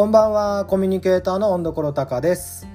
こんばんはコミュニケーターの温所隆です。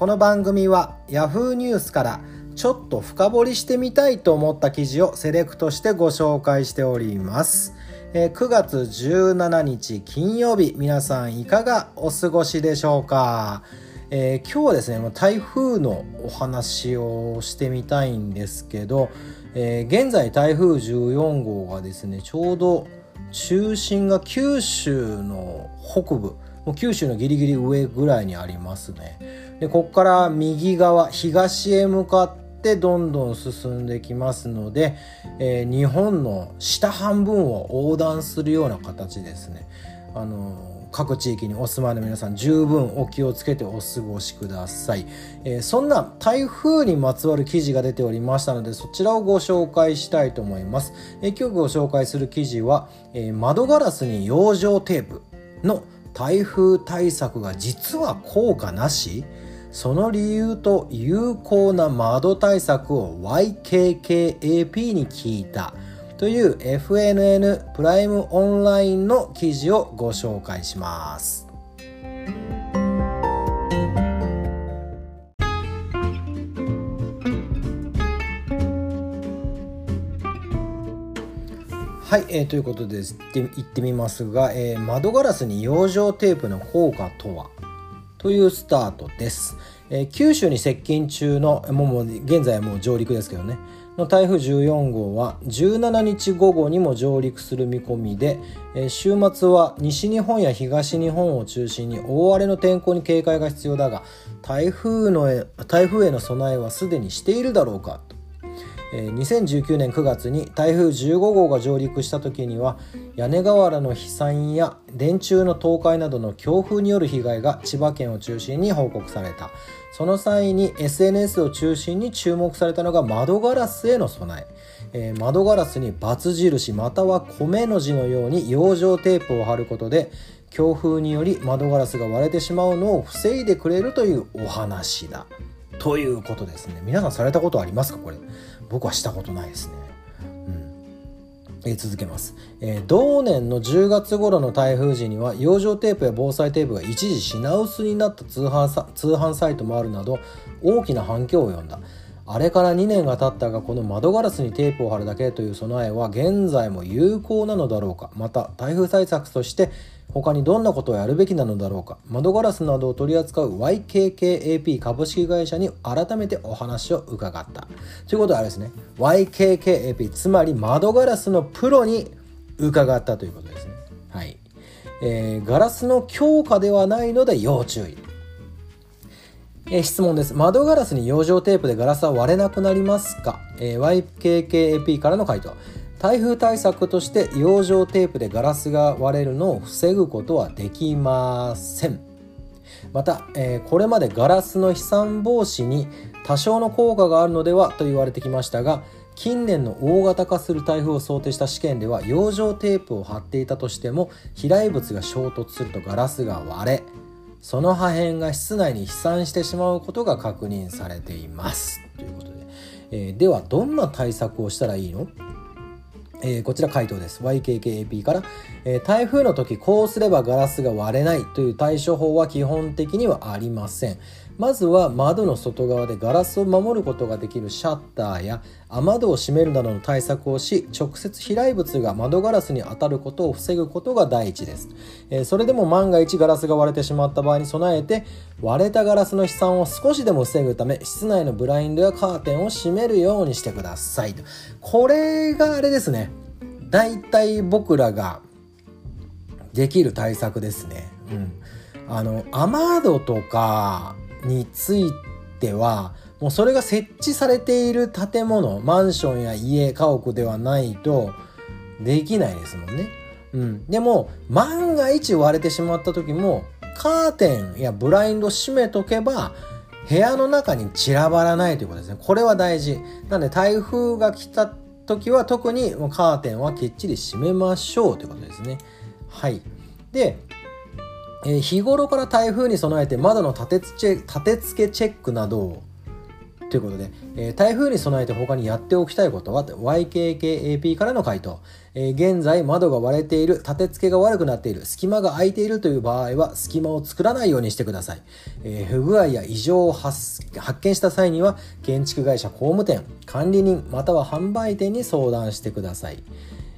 この番組は Yahoo ニュースからちょっと深掘りしてみたいと思った記事をセレクトしてご紹介しております。9月17日金曜日皆さんいかがお過ごしでしょうか？えー、今日はですね台風のお話をしてみたいんですけど、えー、現在台風14号がですねちょうど中心が九州の北部もう九州のギリギリ上ぐらいにありますね。でここから右側東へ向かってどんどん進んできますので、えー、日本の下半分を横断するような形ですね。あの各地域にお住まいの皆さん十分お気をつけてお過ごしください、えー、そんな台風にまつわる記事が出ておりましたのでそちらをご紹介したいと思います、えー、今日ご紹介する記事は、えー、窓ガラスに養生テープの台風対策が実は効果なしその理由と有効な窓対策を YKKAP に聞いたという FNN プライムオンラインの記事をご紹介します。はい、えー、ということで言ってみますが、えー、窓ガラスに養生テープの効果とは？というスタートです、えー、九州に接近中のもう現在はもう上陸ですけどね。の台風14号は17日午後にも上陸する見込みで、え週末は西日本や東日本を中心に大荒れの天候に警戒が必要だが台風の台風への備えはすでにしているだろうか？2019年9月に台風15号が上陸した時には屋根瓦の飛散や電柱の倒壊などの強風による被害が千葉県を中心に報告された。その際に SNS を中心に注目されたのが窓ガラスへの備え。えー、窓ガラスに×印または米の字のように養生テープを貼ることで強風により窓ガラスが割れてしまうのを防いでくれるというお話だ。ということですね。皆さんされたことありますか？これ。僕はしたことないですね。え、続けます、えー、同年の10月頃の台風時には養生テープや防災テープが一時品薄になった通販通販サイトもあるなど大きな反響を呼んだ。あれから2年が経ったがこの窓ガラスにテープを貼るだけという備えは現在も有効なのだろうか。また台風対策として他にどんなことをやるべきなのだろうか。窓ガラスなどを取り扱う YKKAP 株式会社に改めてお話を伺った。ということはあれですね。YKKAP つまり窓ガラスのプロに伺ったということですね。はい、えー、ガラスの強化ではないので要注意。えー、質問です。窓ガラスに養生テープでガラスは割れなくなりますか、えー、?YKKAP からの回答。台風対策として養生テープでガラスが割れるのを防ぐことはできませんまた、えー、これまでガラスの飛散防止に多少の効果があるのではと言われてきましたが近年の大型化する台風を想定した試験では養生テープを貼っていたとしても飛来物が衝突するとガラスが割れその破片が室内に飛散してしまうことが確認されています。ということで、えー、ではどんな対策をしたらいいの？えー、こちら回答です。YKKAP から、えー、台風の時こうすればガラスが割れないという対処法は基本的にはありません。まずは窓の外側でガラスを守ることができるシャッターや雨戸を閉めるなどの対策をし直接飛来物が窓ガラスに当たることを防ぐことが第一です、えー、それでも万が一ガラスが割れてしまった場合に備えて割れたガラスの飛散を少しでも防ぐため室内のブラインドやカーテンを閉めるようにしてください。これがあれですね。だいたい僕らができる対策ですね。うん。あの雨戸とかについてはもうそれが設置されている建物マンションや家家屋ではないとできないですもんね。うん、でも万が一割れてしまった時もカーテンやブラインド閉めとけば部屋の中に散らばらないということですね。これは大事。なんで台風が来た時は特にもうカーテンはきっちり閉めましょうということですね。はい。で、えー、日頃から台風に備えて窓の立て付け立て付けチェックなどをということで、えー、台風に備えて他にやっておきたいことは YKKAP からの回答、えー、現在窓が割れている立て付けが悪くなっている隙間が空いているという場合は隙間を作らないようにしてください、えー、不具合や異常を発見した際には建築会社工務店管理人または販売店に相談してください。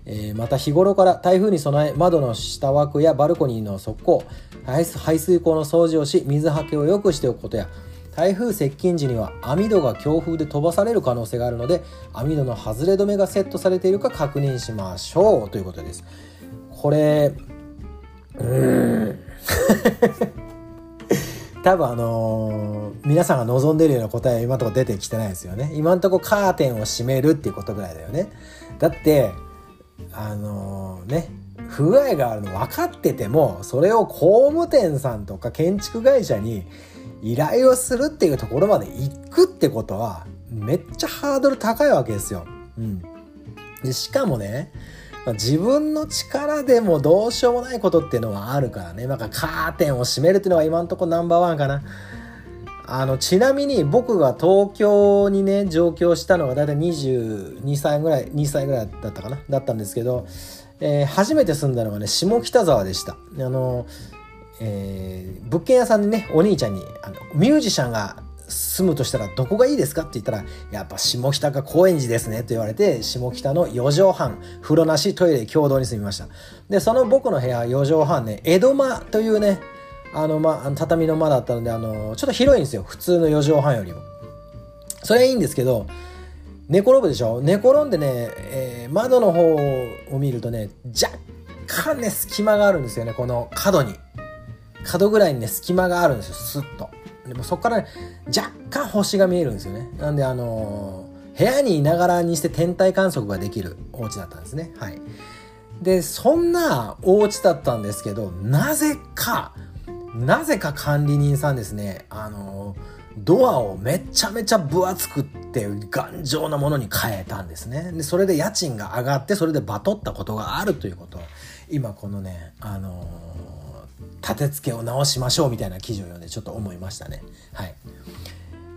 え、また日頃から台風に備え窓の下枠やバルコニーの側溝排水溝の掃除をし水はけを良くしておくことや台風接近時には網戸が強風で飛ばされる可能性があるので網戸の外れ止めがセットされているか確認しましょう。ということです。これうん。多分あのー、皆さんが望んでるような答えは今のとこ出てきてないですよね。今のとこカーテンを閉めるっていうことぐらいだよね。だってあのー、ね不具合があるの分かっててもそれを工務店さんとか建築会社に依頼をするっていうところまで行くってことはめっちゃハードル高いわけですよ。うん、でしかもね自分の力でもどうしようもないことっていうのはあるからねなんかカーテンを閉めるっていうのが今んとこナンバーワンかな。あのちなみに僕が東京にね上京したのが大体22歳ぐらい2歳ぐらいだったかな？だったんですけど、えー、初めて住んだのがね下北沢でしたあのえー、物件屋さんでねお兄ちゃんにあのミュージシャンが住むとしたらどこがいいですかって言ったらやっぱ下北か高円寺ですねと言われて下北の4畳半風呂なしトイレ共同に住みました。でその僕の部屋4畳半ね江戸間というねあの、ま、畳の間だったのであのちょっと広いんですよ。普通の4畳半よりも。それはいいんですけど寝転ぶでしょ？寝転んでね、えー、窓の方を見るとね若干ね隙間があるんですよねこの角に。角ぐらいにね隙間があるんですよスッと。でもそこから、ね、若干星が見えるんですよね。なんであのー、部屋にいながらにして天体観測ができるお家だったんですね。はい。でそんなお家だったんですけどなぜかなぜか管理人さんですねあのードアをめちゃめちゃ分厚くって頑丈なものに変えたんですね。で、それで家賃が上がって、それでバトったことがあるということ、今このね、あの立て付けを直しましょうみたいな記事を読んでちょっと思いましたね。はい。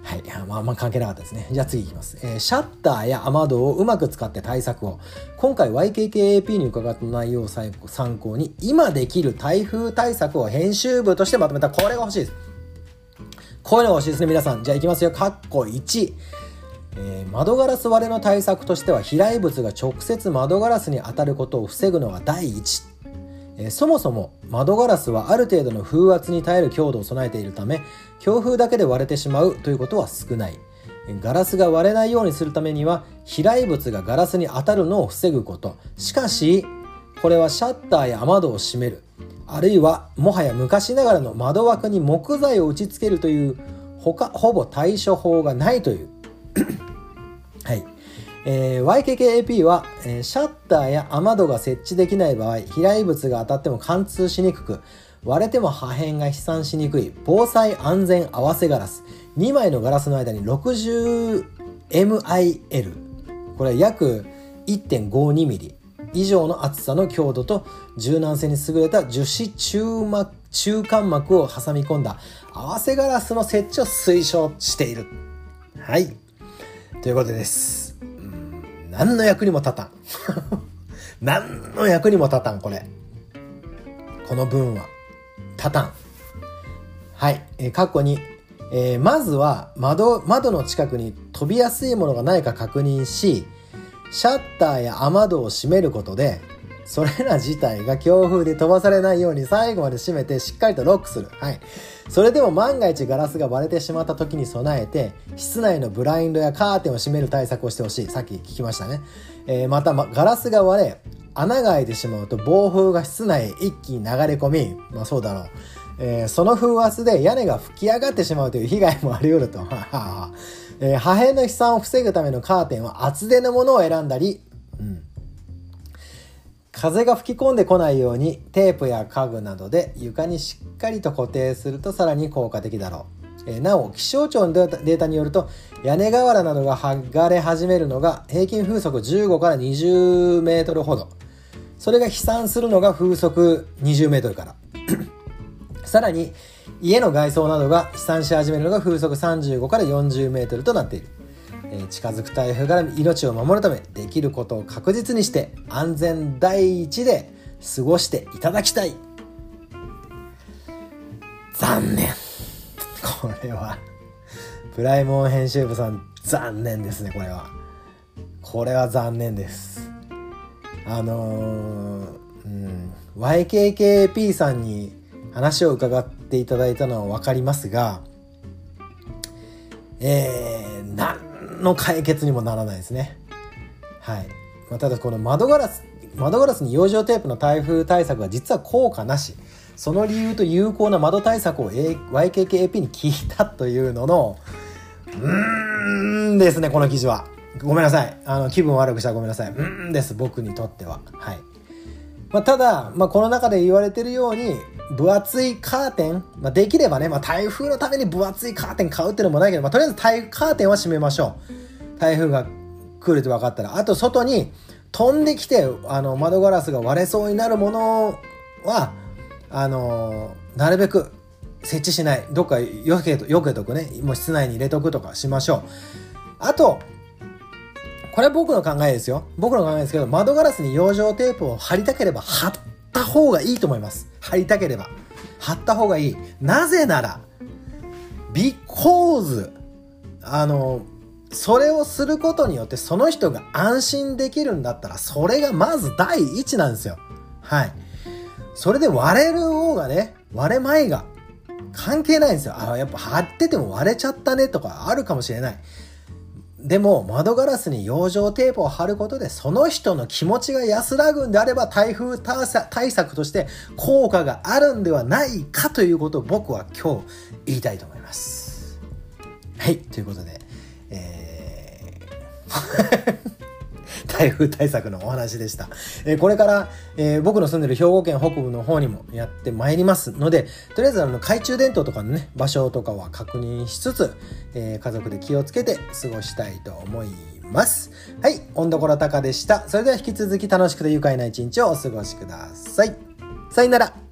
はい。まあ、あんま関係なかったですね。じゃあ次いきます。えー、シャッターや雨戸をうまく使って対策を。今回 YKKAP に伺った内容を参考に、今できる台風対策を編集部としてまとめた。これが欲しいです。こういうのが欲しいですね、皆さん。じゃあいきますよ。カッコ1。えー、窓ガラス割れの対策としては飛来物が直接窓ガラスに当たることを防ぐのが第一えそもそも窓ガラスはある程度の風圧に耐える強度を備えているため強風だけで割れてしまうということは少ない。ガラスが割れないようにするためには飛来物がガラスに当たるのを防ぐこと。しかしこれはシャッターや雨戸を閉める。あるいはもはや昔ながらの窓枠に木材を打ち付けるという他ほぼ対処法がないという。はい。えー、YKKAP は、えー、シャッターや雨戸が設置できない場合飛来物が当たっても貫通しにくく割れても破片が飛散しにくい防災安全合わせガラス2枚のガラスの間に 60mil これ約 1.52mm 以上の厚さの強度と柔軟性に優れた樹脂中膜中間膜を挟み込んだ合わせガラスの設置を推奨している。はい。ということです。何の役にも立たん。何の役にも立たん、これ。この文は。立たん。はい。えー、過去に、えー、まずは窓、窓の近くに飛びやすいものがないか確認し、シャッターや雨戸を閉めることで、それら自体が強風で飛ばされないように最後まで閉めてしっかりとロックする。はい。それでも万が一ガラスが割れてしまった時に備えて、室内のブラインドやカーテンを閉める対策をしてほしい。さっき聞きましたね。えー、また、ガラスが割れ、穴が開いてしまうと暴風が室内へ一気に流れ込み、まあそうだろう。えー、その風圧で屋根が吹き上がってしまうという被害もあり得ると。えー、破片の飛散を防ぐためのカーテンは厚手のものを選んだり、うん、風が吹き込んでこないようにテープや家具などで床にしっかりと固定するとさらに効果的だろう。えなお気象庁のデータによると屋根瓦などが剥がれ始めるのが平均風速15から20メートルほど。それが飛散するのが風速20メートルから。さらに家の外装などが飛散し始めるのが風速35から40メートルとなっている、え、近づく台風から命を守るためできることを確実にして安全第一で過ごしていただきたい。残念。これはプライモン編集部さん残念ですねこれは。これは残念です。あのー、うん YKKP さんに話を伺っていただいたのは分かりますがえー、何の解決にもならないですね。はい、まあ、ただこの窓ガラス窓ガラスに養生テープの台風対策は実は効果なし。その理由と有効な窓対策を YKKAP に聞いたというののうーんですねこの記事は。ごめんなさい。あの気分悪くしたらごめんなさい。うーんです僕にとっては。はい、まあ、ただ、まあ、この中で言われてるように分厚いカーテン、まあ、できればね、まあ、台風のために分厚いカーテン買うっていうのもないけど、まあ、とりあえず台カーテンは閉めましょう。台風が来るって分かったら。あと外に飛んできてあの窓ガラスが割れそうになるものはあのなるべく設置しない。どっかよけよけとくね。もう室内に入れとくとかしましょう。あとこれは僕の考えですよ。僕の考えですけど窓ガラスに養生テープを貼りたければ貼った方がいいと思います。貼りたければ。貼った方がいい。なぜなら because あのそれをすることによってその人が安心できるんだったらそれがまず第一なんですよ。はい。それで割れる方がね割れまいが関係ないんですよ。あやっぱ貼ってても割れちゃったねとかあるかもしれない。でも窓ガラスに養生テープを貼ることでその人の気持ちが安らぐんであれば台風対策として効果があるんではないかということを僕は今日言いたいと思います。はいということでえー台風対策のお話でした。えー、これから、えー、僕の住んでる兵庫県北部の方にもやってまいりますので、とりあえずあの懐中電灯とかのね、場所とかは確認しつつ、えー、家族で気をつけて過ごしたいと思います。はい、温所高でした。それでは引き続き楽しくて愉快な一日をお過ごしください。さよなら。